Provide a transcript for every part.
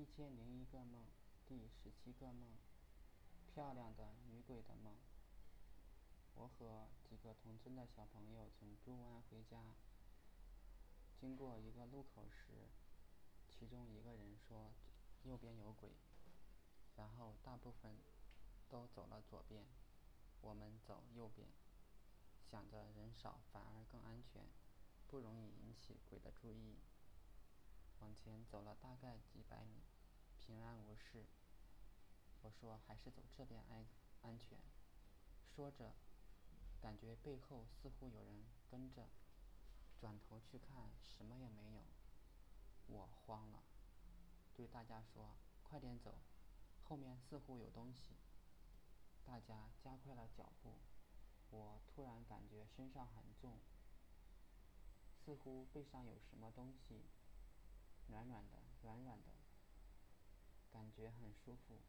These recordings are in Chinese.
一千零一个梦，第十七个梦，漂亮的女鬼的梦。我和几个同村的小朋友从珠湾回家，经过一个路口时，其中一个人说右边有鬼，然后大部分都走了左边，我们走右边，想着人少反而更安全，不容易引起鬼的注意。往前走了大概几百米，平安无事。我说还是走这边安安全。说着，感觉背后似乎有人跟着，转头去看，什么也没有。我慌了，对大家说：“快点走，后面似乎有东西。”大家加快了脚步。我突然感觉身上很重，似乎背上有什么东西，软软的，软软的，感觉很舒服。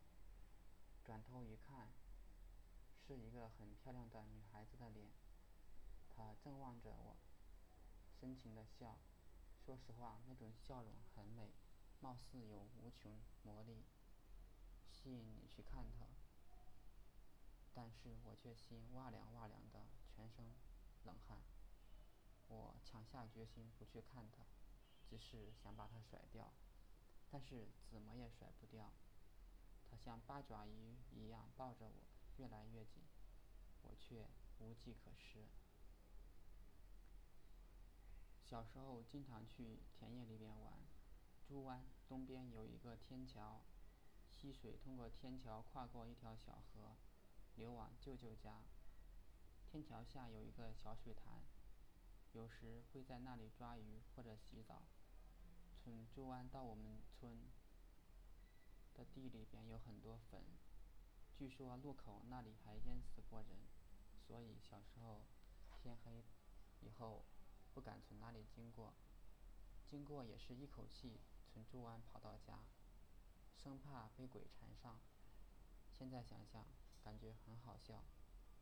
转头一看，是一个很漂亮的女孩子的脸，她正望着我，深情的笑。说实话，那种笑容很美，貌似有无穷魔力，吸引你去看她。但是我却心哇凉哇凉的，全身冷汗。我强下决心不去看她，只是想把她甩掉，但是怎么也甩不掉。它像八爪鱼一样抱着我，越来越紧，我却无计可施。小时候经常去田野里边玩，珠湾东边有一个天桥，溪水通过天桥跨过一条小河，流往舅舅家。天桥下有一个小水潭，有时会在那里抓鱼或者洗澡。从珠湾到我们村的地里边有很多坟，据说路口那里还淹死过人，所以小时候天黑以后不敢从那里经过，经过也是一口气从珠湾跑到家，生怕被鬼缠上。现在想想，感觉很好笑，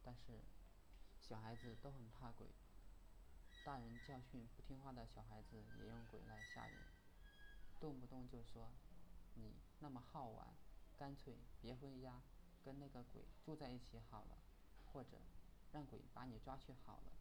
但是小孩子都很怕鬼，大人教训不听话的小孩子也用鬼来吓人，动不动就说你那么好玩，干脆别回家，跟那个鬼住在一起好了，或者让鬼把你抓去好了。